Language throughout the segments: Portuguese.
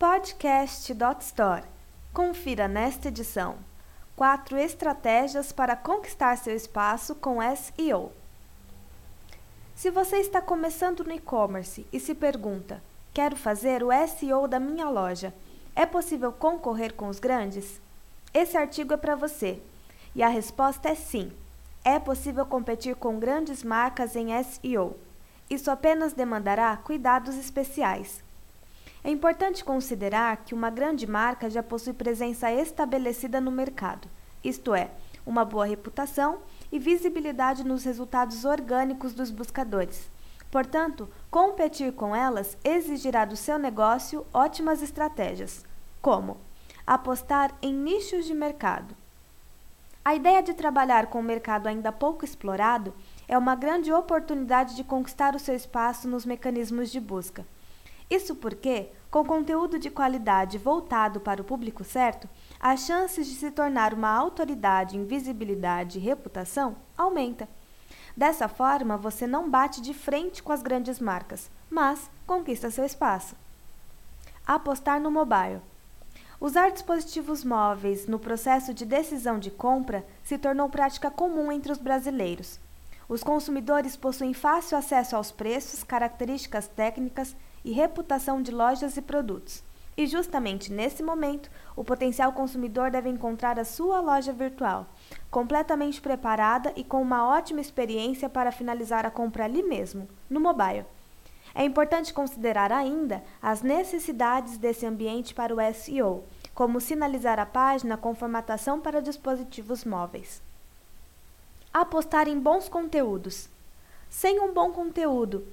Podcast.store. Confira nesta edição quatro estratégias para conquistar seu espaço com SEO. Se você está começando no e-commerce e se pergunta: quero fazer o SEO da minha loja, é possível concorrer com os grandes? Esse artigo é para você. E a resposta é sim. É possível competir com grandes marcas em SEO. Isso apenas demandará cuidados especiais. É importante considerar que uma grande marca já possui presença estabelecida no mercado, isto é, uma boa reputação e visibilidade nos resultados orgânicos dos buscadores. Portanto, competir com elas exigirá do seu negócio ótimas estratégias, como apostar em nichos de mercado. A ideia de trabalhar com o mercado ainda pouco explorado é uma grande oportunidade de conquistar o seu espaço nos mecanismos de busca. Isso porque, com conteúdo de qualidade voltado para o público certo, as chances de se tornar uma autoridade em visibilidade e reputação aumenta. Dessa forma, você não bate de frente com as grandes marcas, mas conquista seu espaço. Apostar no mobile. Usar dispositivos móveis no processo de decisão de compra se tornou prática comum entre os brasileiros. Os consumidores possuem fácil acesso aos preços, características técnicas e reputação de lojas e produtos. E justamente nesse momento, o potencial consumidor deve encontrar a sua loja virtual, completamente preparada e com uma ótima experiência para finalizar a compra ali mesmo, no mobile. É importante considerar ainda as necessidades desse ambiente para o SEO, como sinalizar a página com formatação para dispositivos móveis. Apostar em bons conteúdos. Sem um bom conteúdo,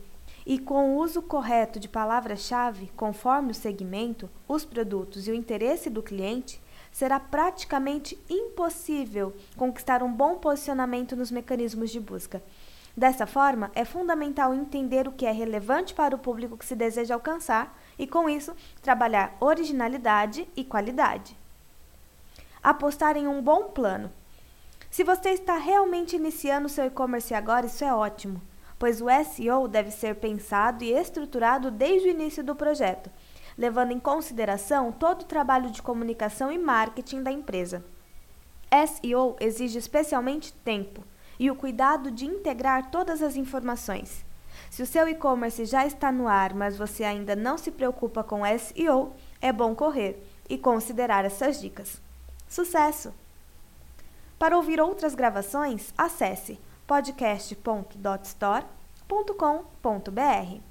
e com o uso correto de palavras-chave, conforme o segmento, os produtos e o interesse do cliente, será praticamente impossível conquistar um bom posicionamento nos mecanismos de busca. Dessa forma, é fundamental entender o que é relevante para o público que se deseja alcançar e, com isso, trabalhar originalidade e qualidade. Apostar em um bom plano. Se você está realmente iniciando seu e-commerce agora, isso é ótimo pois o SEO deve ser pensado e estruturado desde o início do projeto, levando em consideração todo o trabalho de comunicação e marketing da empresa. SEO exige especialmente tempo e o cuidado de integrar todas as informações. Se o seu e-commerce já está no ar, mas você ainda não se preocupa com SEO, é bom correr e considerar essas dicas. Sucesso! Para ouvir outras gravações, acesse podcast.dotstore.com.br.